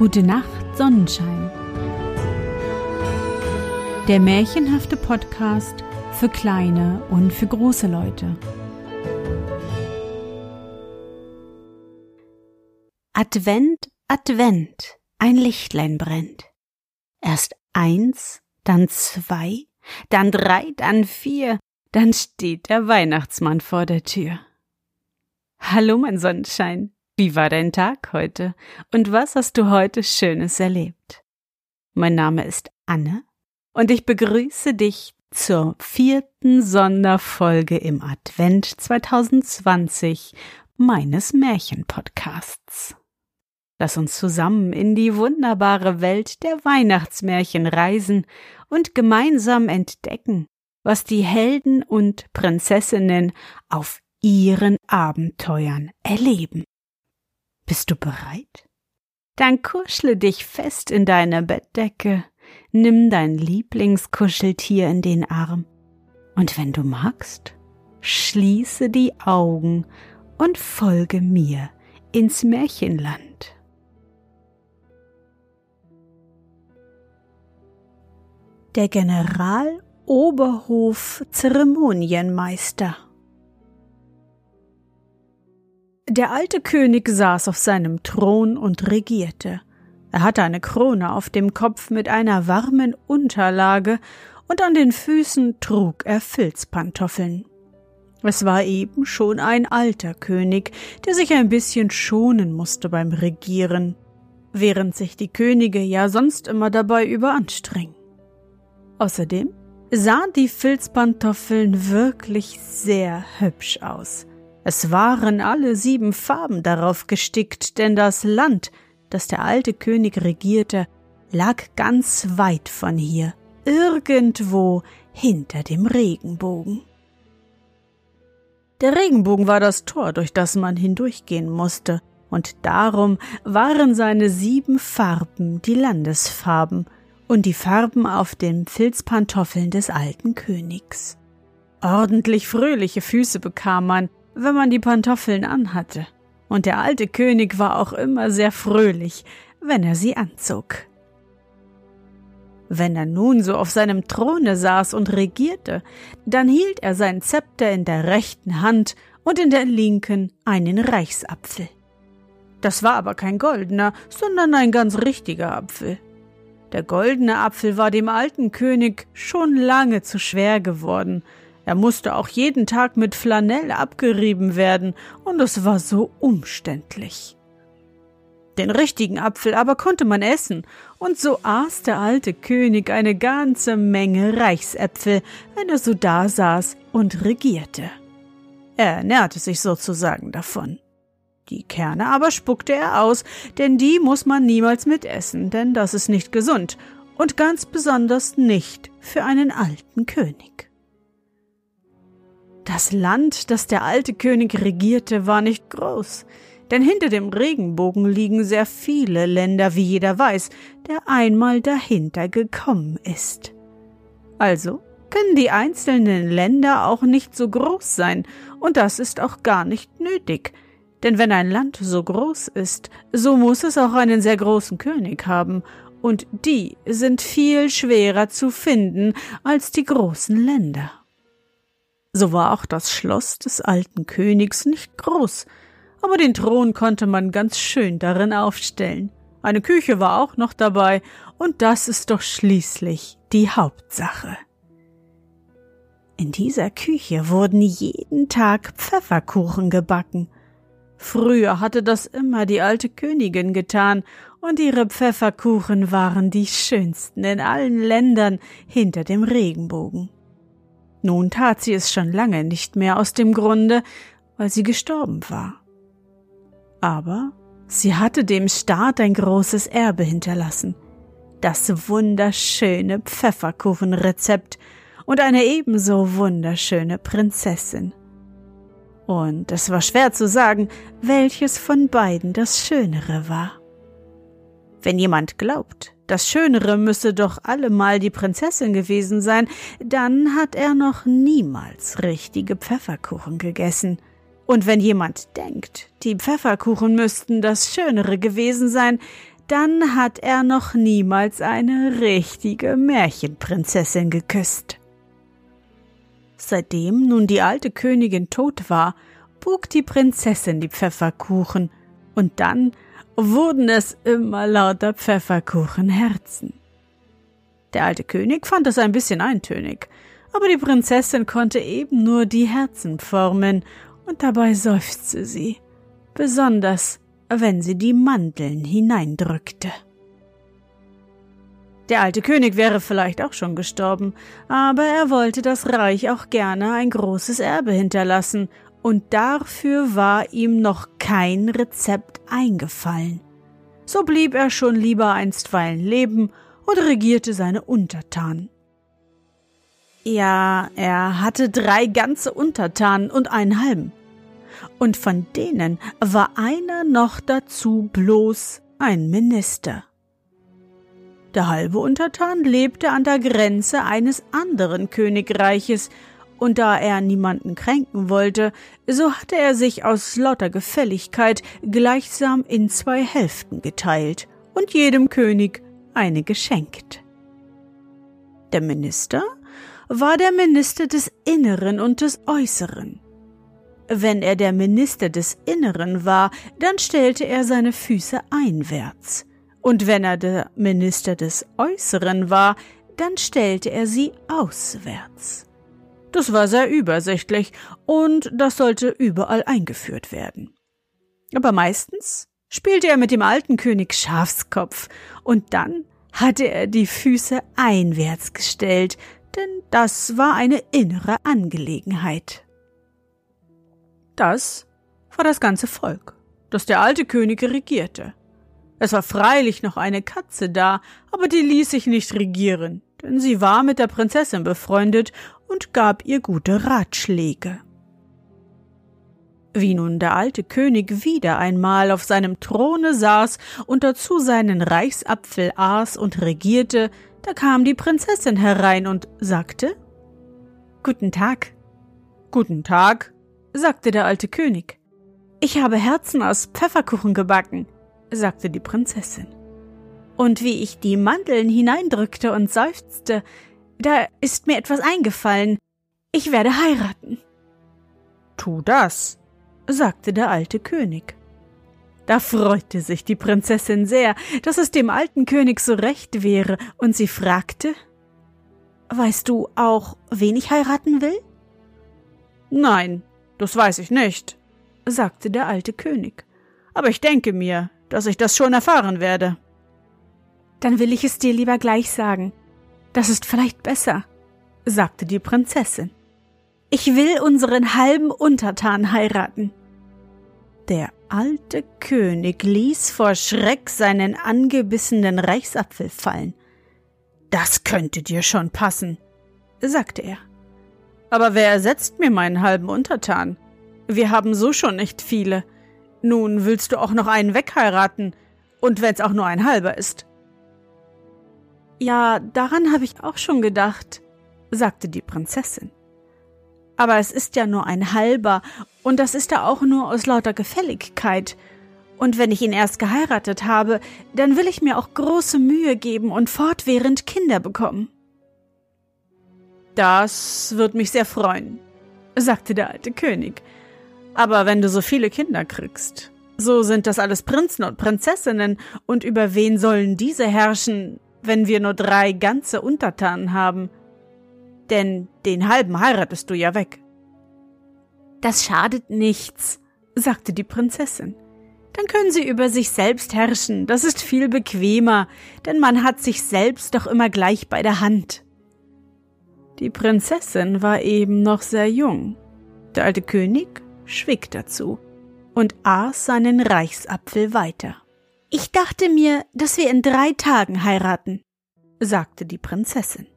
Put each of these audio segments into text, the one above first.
Gute Nacht, Sonnenschein. Der märchenhafte Podcast für kleine und für große Leute. Advent, Advent, ein Lichtlein brennt. Erst eins, dann zwei, dann drei, dann vier, dann steht der Weihnachtsmann vor der Tür. Hallo, mein Sonnenschein. Wie war dein Tag heute? Und was hast du heute Schönes erlebt? Mein Name ist Anne und ich begrüße dich zur vierten Sonderfolge im Advent 2020 meines Märchenpodcasts. Lass uns zusammen in die wunderbare Welt der Weihnachtsmärchen reisen und gemeinsam entdecken, was die Helden und Prinzessinnen auf ihren Abenteuern erleben. Bist du bereit? Dann kuschle dich fest in deine Bettdecke, nimm dein Lieblingskuscheltier in den Arm und wenn du magst, schließe die Augen und folge mir ins Märchenland. Der General Oberhof Zeremonienmeister Der alte König saß auf seinem Thron und regierte. Er hatte eine Krone auf dem Kopf mit einer warmen Unterlage, und an den Füßen trug er Filzpantoffeln. Es war eben schon ein alter König, der sich ein bisschen schonen musste beim Regieren, während sich die Könige ja sonst immer dabei überanstrengen. Außerdem sahen die Filzpantoffeln wirklich sehr hübsch aus. Es waren alle sieben Farben darauf gestickt, denn das Land, das der alte König regierte, lag ganz weit von hier, irgendwo hinter dem Regenbogen. Der Regenbogen war das Tor, durch das man hindurchgehen musste, und darum waren seine sieben Farben die Landesfarben und die Farben auf den Filzpantoffeln des alten Königs. Ordentlich fröhliche Füße bekam man, wenn man die Pantoffeln anhatte, und der alte König war auch immer sehr fröhlich, wenn er sie anzog. Wenn er nun so auf seinem Throne saß und regierte, dann hielt er sein Zepter in der rechten Hand und in der linken einen Reichsapfel. Das war aber kein goldener, sondern ein ganz richtiger Apfel. Der goldene Apfel war dem alten König schon lange zu schwer geworden, er musste auch jeden Tag mit Flanell abgerieben werden, und es war so umständlich. Den richtigen Apfel aber konnte man essen, und so aß der alte König eine ganze Menge Reichsäpfel, wenn er so dasaß und regierte. Er ernährte sich sozusagen davon. Die Kerne aber spuckte er aus, denn die muss man niemals mitessen, denn das ist nicht gesund und ganz besonders nicht für einen alten König. Das Land, das der alte König regierte, war nicht groß, denn hinter dem Regenbogen liegen sehr viele Länder, wie jeder weiß, der einmal dahinter gekommen ist. Also können die einzelnen Länder auch nicht so groß sein, und das ist auch gar nicht nötig, denn wenn ein Land so groß ist, so muss es auch einen sehr großen König haben, und die sind viel schwerer zu finden als die großen Länder. So war auch das Schloss des alten Königs nicht groß, aber den Thron konnte man ganz schön darin aufstellen. Eine Küche war auch noch dabei, und das ist doch schließlich die Hauptsache. In dieser Küche wurden jeden Tag Pfefferkuchen gebacken. Früher hatte das immer die alte Königin getan, und ihre Pfefferkuchen waren die schönsten in allen Ländern hinter dem Regenbogen. Nun tat sie es schon lange nicht mehr aus dem Grunde, weil sie gestorben war. Aber sie hatte dem Staat ein großes Erbe hinterlassen, das wunderschöne Pfefferkuchenrezept und eine ebenso wunderschöne Prinzessin. Und es war schwer zu sagen, welches von beiden das Schönere war. Wenn jemand glaubt, das Schönere müsse doch allemal die Prinzessin gewesen sein, dann hat er noch niemals richtige Pfefferkuchen gegessen. Und wenn jemand denkt, die Pfefferkuchen müssten das Schönere gewesen sein, dann hat er noch niemals eine richtige Märchenprinzessin geküsst. Seitdem nun die alte Königin tot war, buk die Prinzessin die Pfefferkuchen, und dann wurden es immer lauter Pfefferkuchenherzen. Der alte König fand es ein bisschen eintönig, aber die Prinzessin konnte eben nur die Herzen formen, und dabei seufzte sie, besonders wenn sie die Mandeln hineindrückte. Der alte König wäre vielleicht auch schon gestorben, aber er wollte das Reich auch gerne ein großes Erbe hinterlassen, und dafür war ihm noch kein Rezept eingefallen. So blieb er schon lieber einstweilen leben und regierte seine Untertanen. Ja, er hatte drei ganze Untertanen und einen halben. Und von denen war einer noch dazu bloß ein Minister. Der halbe Untertan lebte an der Grenze eines anderen Königreiches, und da er niemanden kränken wollte, so hatte er sich aus lauter Gefälligkeit gleichsam in zwei Hälften geteilt und jedem König eine geschenkt. Der Minister war der Minister des Inneren und des Äußeren. Wenn er der Minister des Inneren war, dann stellte er seine Füße einwärts, und wenn er der Minister des Äußeren war, dann stellte er sie auswärts. Das war sehr übersichtlich, und das sollte überall eingeführt werden. Aber meistens spielte er mit dem alten König Schafskopf, und dann hatte er die Füße einwärts gestellt, denn das war eine innere Angelegenheit. Das war das ganze Volk, das der alte König regierte. Es war freilich noch eine Katze da, aber die ließ sich nicht regieren, denn sie war mit der Prinzessin befreundet und gab ihr gute Ratschläge. Wie nun der alte König wieder einmal auf seinem Throne saß und dazu seinen Reichsapfel aß und regierte, da kam die Prinzessin herein und sagte Guten Tag. Guten Tag, sagte der alte König. Ich habe Herzen aus Pfefferkuchen gebacken, sagte die Prinzessin. Und wie ich die Mandeln hineindrückte und seufzte, da ist mir etwas eingefallen. Ich werde heiraten. Tu das, sagte der alte König. Da freute sich die Prinzessin sehr, dass es dem alten König so recht wäre, und sie fragte Weißt du auch, wen ich heiraten will? Nein, das weiß ich nicht, sagte der alte König. Aber ich denke mir, dass ich das schon erfahren werde. Dann will ich es dir lieber gleich sagen. Das ist vielleicht besser, sagte die Prinzessin. Ich will unseren halben Untertan heiraten. Der alte König ließ vor Schreck seinen angebissenen Reichsapfel fallen. Das könnte dir schon passen, sagte er. Aber wer ersetzt mir meinen halben Untertan? Wir haben so schon nicht viele. Nun willst du auch noch einen wegheiraten, und wenn's auch nur ein halber ist. Ja, daran habe ich auch schon gedacht, sagte die Prinzessin. Aber es ist ja nur ein halber, und das ist ja auch nur aus lauter Gefälligkeit. Und wenn ich ihn erst geheiratet habe, dann will ich mir auch große Mühe geben und fortwährend Kinder bekommen. Das wird mich sehr freuen, sagte der alte König. Aber wenn du so viele Kinder kriegst, so sind das alles Prinzen und Prinzessinnen, und über wen sollen diese herrschen, wenn wir nur drei ganze Untertanen haben? denn den halben heiratest du ja weg. Das schadet nichts, sagte die Prinzessin. Dann können sie über sich selbst herrschen, das ist viel bequemer, denn man hat sich selbst doch immer gleich bei der Hand. Die Prinzessin war eben noch sehr jung. Der alte König schwieg dazu und aß seinen Reichsapfel weiter. Ich dachte mir, dass wir in drei Tagen heiraten, sagte die Prinzessin.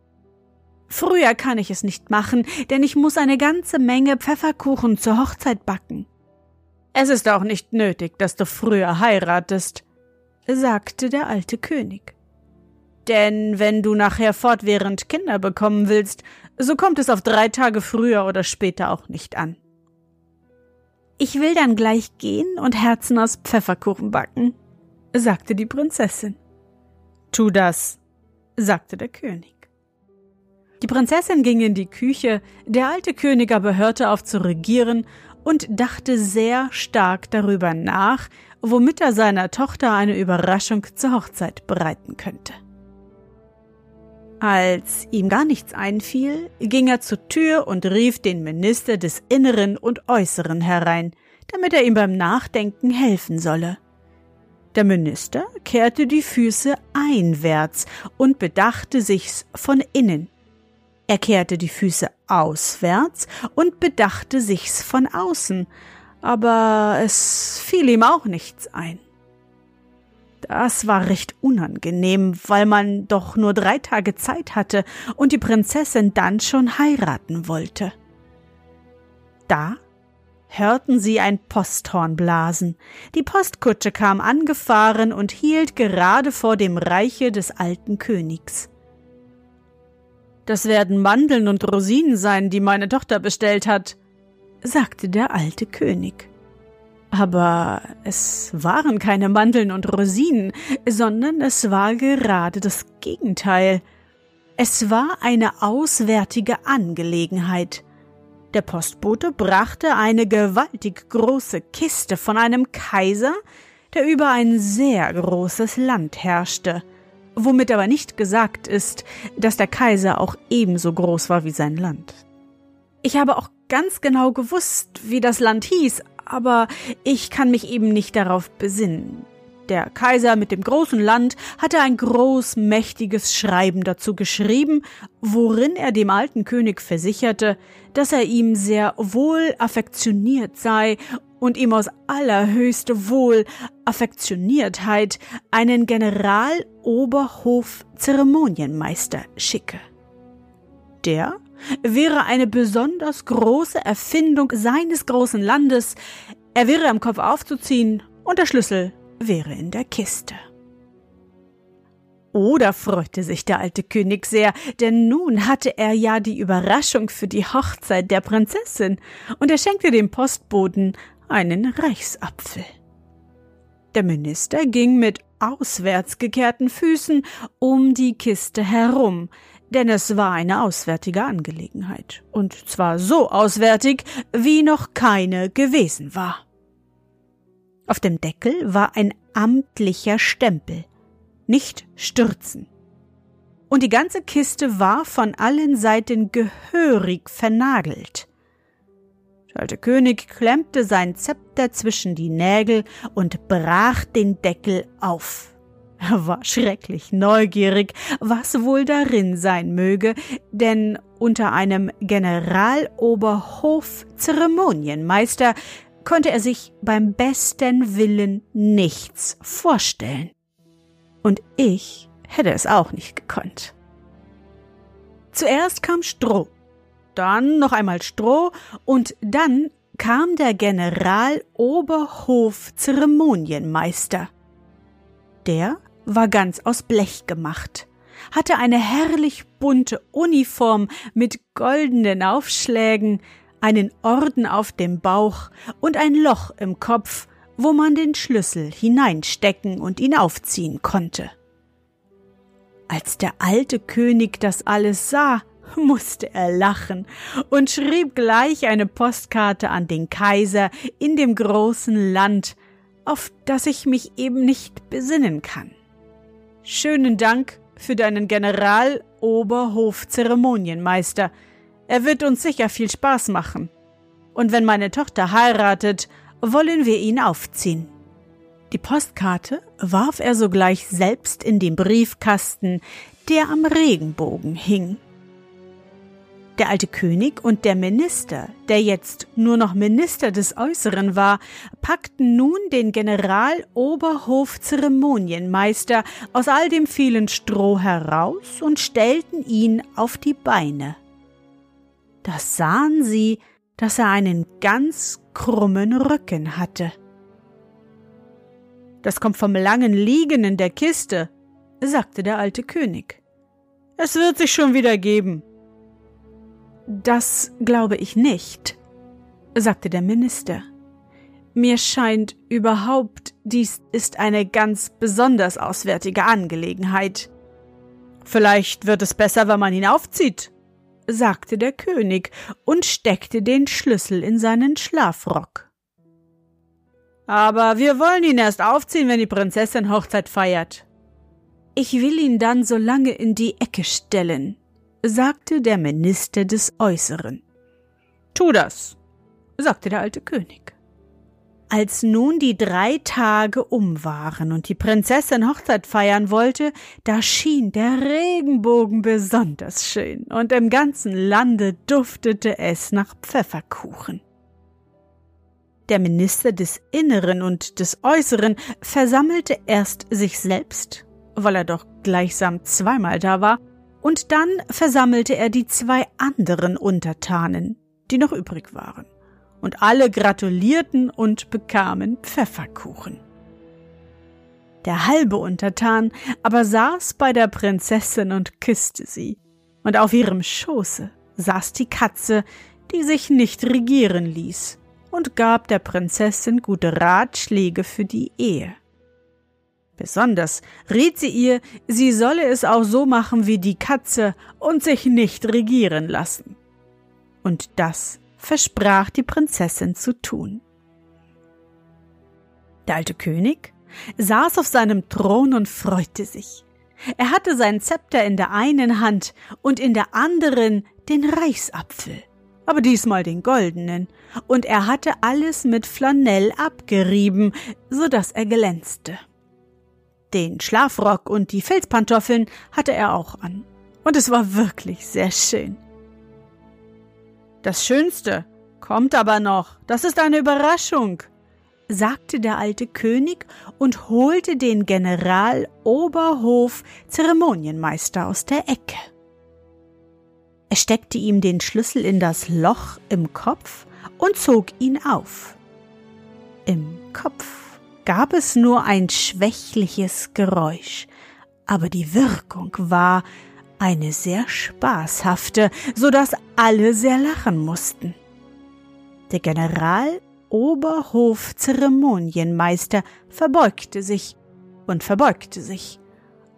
Früher kann ich es nicht machen, denn ich muss eine ganze Menge Pfefferkuchen zur Hochzeit backen. Es ist auch nicht nötig, dass du früher heiratest, sagte der alte König. Denn wenn du nachher fortwährend Kinder bekommen willst, so kommt es auf drei Tage früher oder später auch nicht an. Ich will dann gleich gehen und Herzen aus Pfefferkuchen backen, sagte die Prinzessin. Tu das, sagte der König. Die Prinzessin ging in die Küche, der alte König aber hörte auf zu regieren und dachte sehr stark darüber nach, womit er seiner Tochter eine Überraschung zur Hochzeit bereiten könnte. Als ihm gar nichts einfiel, ging er zur Tür und rief den Minister des Inneren und Äußeren herein, damit er ihm beim Nachdenken helfen solle. Der Minister kehrte die Füße einwärts und bedachte sich's von innen. Er kehrte die Füße auswärts und bedachte sich's von außen, aber es fiel ihm auch nichts ein. Das war recht unangenehm, weil man doch nur drei Tage Zeit hatte und die Prinzessin dann schon heiraten wollte. Da hörten sie ein Posthorn blasen. Die Postkutsche kam angefahren und hielt gerade vor dem Reiche des alten Königs. Das werden Mandeln und Rosinen sein, die meine Tochter bestellt hat, sagte der alte König. Aber es waren keine Mandeln und Rosinen, sondern es war gerade das Gegenteil. Es war eine auswärtige Angelegenheit. Der Postbote brachte eine gewaltig große Kiste von einem Kaiser, der über ein sehr großes Land herrschte, womit aber nicht gesagt ist, dass der Kaiser auch ebenso groß war wie sein Land. Ich habe auch ganz genau gewusst, wie das Land hieß, aber ich kann mich eben nicht darauf besinnen. Der Kaiser mit dem großen Land hatte ein großmächtiges Schreiben dazu geschrieben, worin er dem alten König versicherte, dass er ihm sehr wohl affektioniert sei und ihm aus allerhöchste Wohl Affektioniertheit einen Generaloberhof-Zeremonienmeister schicke. Der wäre eine besonders große Erfindung seines großen Landes, er wäre am Kopf aufzuziehen und der Schlüssel wäre in der Kiste. Oder freute sich der alte König sehr, denn nun hatte er ja die Überraschung für die Hochzeit der Prinzessin, und er schenkte dem Postboten einen Reichsapfel. Der Minister ging mit auswärts gekehrten Füßen um die Kiste herum, denn es war eine auswärtige Angelegenheit, und zwar so auswärtig, wie noch keine gewesen war. Auf dem Deckel war ein amtlicher Stempel. Nicht stürzen. Und die ganze Kiste war von allen Seiten gehörig vernagelt. Der alte König klemmte sein Zepter zwischen die Nägel und brach den Deckel auf. Er war schrecklich neugierig, was wohl darin sein möge, denn unter einem Generaloberhof-Zeremonienmeister konnte er sich beim besten Willen nichts vorstellen. Und ich hätte es auch nicht gekonnt. Zuerst kam Stroh, dann noch einmal Stroh und dann kam der Generaloberhof-Zeremonienmeister. Der war ganz aus Blech gemacht, hatte eine herrlich bunte Uniform mit goldenen Aufschlägen, einen Orden auf dem Bauch und ein Loch im Kopf, wo man den Schlüssel hineinstecken und ihn aufziehen konnte. Als der alte König das alles sah, musste er lachen und schrieb gleich eine Postkarte an den Kaiser in dem großen Land, auf das ich mich eben nicht besinnen kann. Schönen Dank für deinen General-Oberhof-Zeremonienmeister, er wird uns sicher viel Spaß machen. Und wenn meine Tochter heiratet, wollen wir ihn aufziehen. Die Postkarte warf er sogleich selbst in den Briefkasten, der am Regenbogen hing. Der alte König und der Minister, der jetzt nur noch Minister des Äußeren war, packten nun den General-Oberhof-Zeremonienmeister aus all dem vielen Stroh heraus und stellten ihn auf die Beine. Da sahen sie, dass er einen ganz krummen Rücken hatte. Das kommt vom langen Liegen in der Kiste, sagte der alte König. Es wird sich schon wieder geben. Das glaube ich nicht, sagte der Minister. Mir scheint überhaupt, dies ist eine ganz besonders auswärtige Angelegenheit. Vielleicht wird es besser, wenn man ihn aufzieht, sagte der König und steckte den Schlüssel in seinen Schlafrock. Aber wir wollen ihn erst aufziehen, wenn die Prinzessin Hochzeit feiert. Ich will ihn dann so lange in die Ecke stellen, sagte der Minister des Äußeren. Tu das, sagte der alte König. Als nun die drei Tage um waren und die Prinzessin Hochzeit feiern wollte, da schien der Regenbogen besonders schön, und im ganzen Lande duftete es nach Pfefferkuchen. Der Minister des Inneren und des Äußeren versammelte erst sich selbst, weil er doch gleichsam zweimal da war, und dann versammelte er die zwei anderen Untertanen, die noch übrig waren und alle gratulierten und bekamen Pfefferkuchen. Der halbe Untertan aber saß bei der Prinzessin und küsste sie, und auf ihrem Schoße saß die Katze, die sich nicht regieren ließ, und gab der Prinzessin gute Ratschläge für die Ehe. Besonders riet sie ihr, sie solle es auch so machen wie die Katze und sich nicht regieren lassen. Und das versprach die Prinzessin zu tun. Der alte König saß auf seinem Thron und freute sich. Er hatte sein Zepter in der einen Hand und in der anderen den Reichsapfel, aber diesmal den goldenen, und er hatte alles mit Flanell abgerieben, so dass er glänzte. Den Schlafrock und die Filzpantoffeln hatte er auch an, und es war wirklich sehr schön. Das Schönste kommt aber noch, das ist eine Überraschung, sagte der alte König und holte den General Oberhof Zeremonienmeister aus der Ecke. Er steckte ihm den Schlüssel in das Loch im Kopf und zog ihn auf. Im Kopf gab es nur ein schwächliches Geräusch, aber die Wirkung war, eine sehr spaßhafte, so dass alle sehr lachen mussten. Der General Oberhofzeremonienmeister verbeugte sich und verbeugte sich.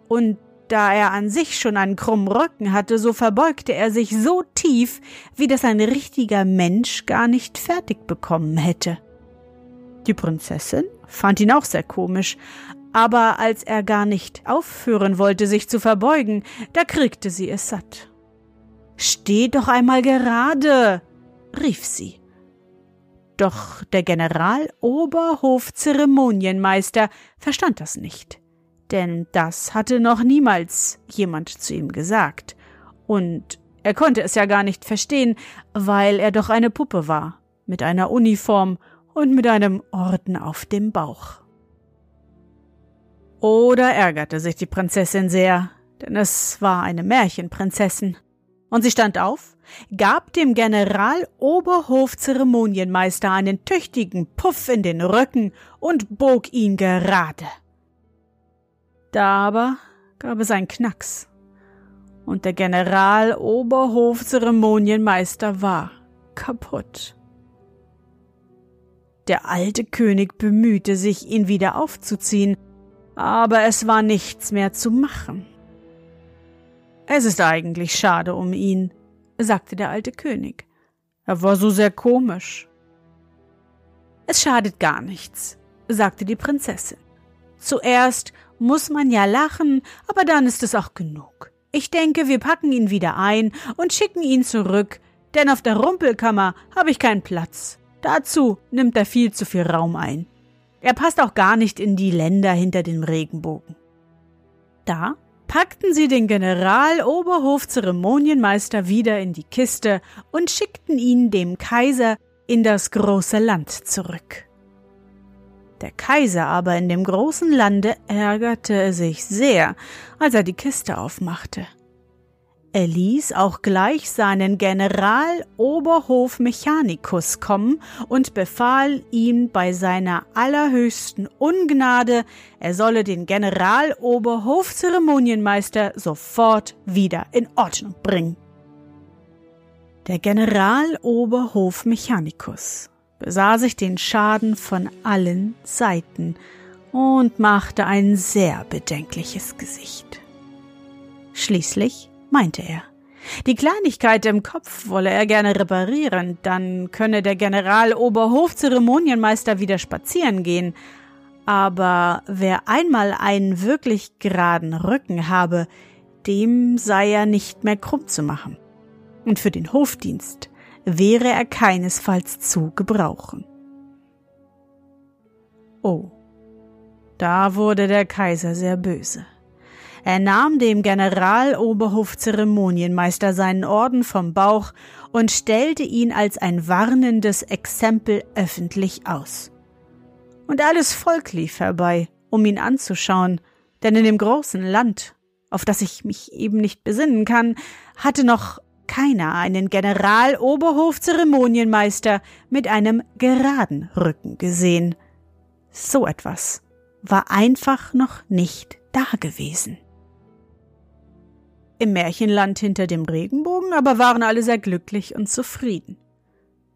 Und da er an sich schon einen krummen Rücken hatte, so verbeugte er sich so tief, wie das ein richtiger Mensch gar nicht fertig bekommen hätte. Die Prinzessin fand ihn auch sehr komisch, aber als er gar nicht aufhören wollte, sich zu verbeugen, da kriegte sie es satt. Steh doch einmal gerade, rief sie. Doch der General Oberhofzeremonienmeister verstand das nicht, denn das hatte noch niemals jemand zu ihm gesagt, und er konnte es ja gar nicht verstehen, weil er doch eine Puppe war, mit einer Uniform und mit einem Orden auf dem Bauch. Oder ärgerte sich die Prinzessin sehr, denn es war eine Märchenprinzessin. Und sie stand auf, gab dem General Oberhofzeremonienmeister einen tüchtigen Puff in den Rücken und bog ihn gerade. Da aber gab es einen Knacks, und der General Oberhofzeremonienmeister war kaputt. Der alte König bemühte sich, ihn wieder aufzuziehen, aber es war nichts mehr zu machen. Es ist eigentlich schade um ihn, sagte der alte König. Er war so sehr komisch. Es schadet gar nichts, sagte die Prinzessin. Zuerst muss man ja lachen, aber dann ist es auch genug. Ich denke, wir packen ihn wieder ein und schicken ihn zurück, denn auf der Rumpelkammer habe ich keinen Platz. Dazu nimmt er viel zu viel Raum ein. Er passt auch gar nicht in die Länder hinter dem Regenbogen. Da packten sie den General Oberhofzeremonienmeister wieder in die Kiste und schickten ihn dem Kaiser in das große Land zurück. Der Kaiser aber in dem großen Lande ärgerte sich sehr, als er die Kiste aufmachte. Er ließ auch gleich seinen General Oberhofmechanikus kommen und befahl ihm bei seiner allerhöchsten Ungnade, er solle den General Oberhofzeremonienmeister sofort wieder in Ordnung bringen. Der General Oberhofmechanikus besah sich den Schaden von allen Seiten und machte ein sehr bedenkliches Gesicht. Schließlich meinte er, die Kleinigkeit im Kopf wolle er gerne reparieren, dann könne der General-Oberhof-Zeremonienmeister wieder spazieren gehen. Aber wer einmal einen wirklich geraden Rücken habe, dem sei er nicht mehr krumm zu machen. Und für den Hofdienst wäre er keinesfalls zu gebrauchen. Oh, da wurde der Kaiser sehr böse. Er nahm dem Generaloberhofzeremonienmeister seinen Orden vom Bauch und stellte ihn als ein warnendes Exempel öffentlich aus. Und alles Volk lief herbei, um ihn anzuschauen, denn in dem großen Land, auf das ich mich eben nicht besinnen kann, hatte noch keiner einen Generaloberhofzeremonienmeister mit einem geraden Rücken gesehen. So etwas war einfach noch nicht da gewesen. Im Märchenland hinter dem Regenbogen aber waren alle sehr glücklich und zufrieden.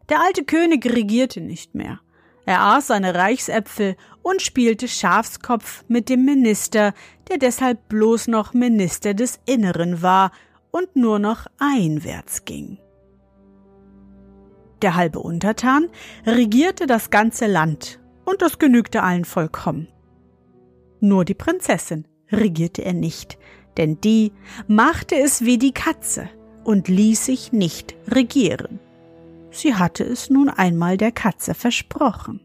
Der alte König regierte nicht mehr. Er aß seine Reichsäpfel und spielte Schafskopf mit dem Minister, der deshalb bloß noch Minister des Inneren war und nur noch einwärts ging. Der halbe Untertan regierte das ganze Land, und das genügte allen vollkommen. Nur die Prinzessin regierte er nicht, denn die machte es wie die Katze und ließ sich nicht regieren. Sie hatte es nun einmal der Katze versprochen.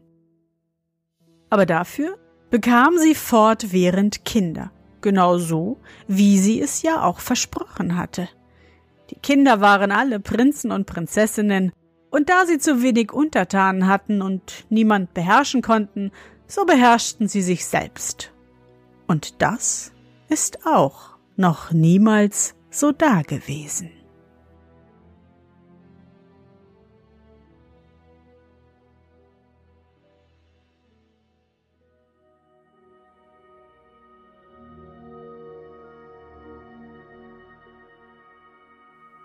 Aber dafür bekam sie fortwährend Kinder, genau so, wie sie es ja auch versprochen hatte. Die Kinder waren alle Prinzen und Prinzessinnen, und da sie zu wenig Untertanen hatten und niemand beherrschen konnten, so beherrschten sie sich selbst. Und das ist auch noch niemals so dagewesen.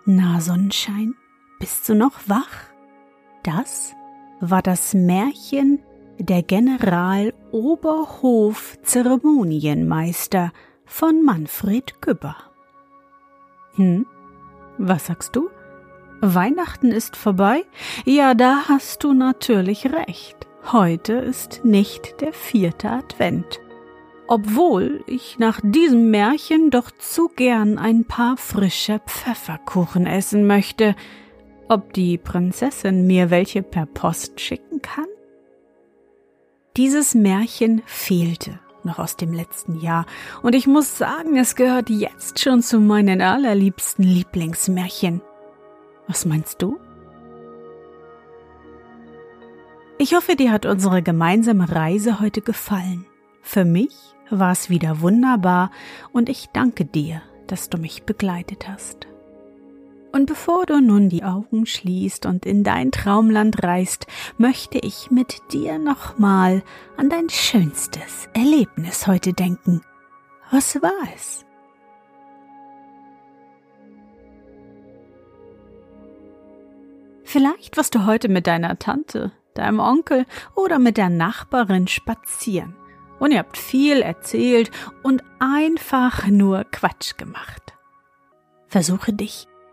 Na, Sonnenschein, bist du noch wach? Das war das Märchen der General Oberhof Zeremonienmeister von Manfred Gübber. Hm, was sagst du? Weihnachten ist vorbei? Ja, da hast du natürlich recht. Heute ist nicht der vierte Advent. Obwohl ich nach diesem Märchen doch zu gern ein paar frische Pfefferkuchen essen möchte. Ob die Prinzessin mir welche per Post schicken kann? Dieses Märchen fehlte noch aus dem letzten Jahr, und ich muss sagen, es gehört jetzt schon zu meinen allerliebsten Lieblingsmärchen. Was meinst du? Ich hoffe, dir hat unsere gemeinsame Reise heute gefallen. Für mich war es wieder wunderbar und ich danke dir, dass du mich begleitet hast. Und bevor du nun die Augen schließt und in dein Traumland reist, möchte ich mit dir nochmal an dein schönstes Erlebnis heute denken. Was war es? Vielleicht warst du heute mit deiner Tante, deinem Onkel oder mit der Nachbarin spazieren und ihr habt viel erzählt und einfach nur Quatsch gemacht. Versuche dich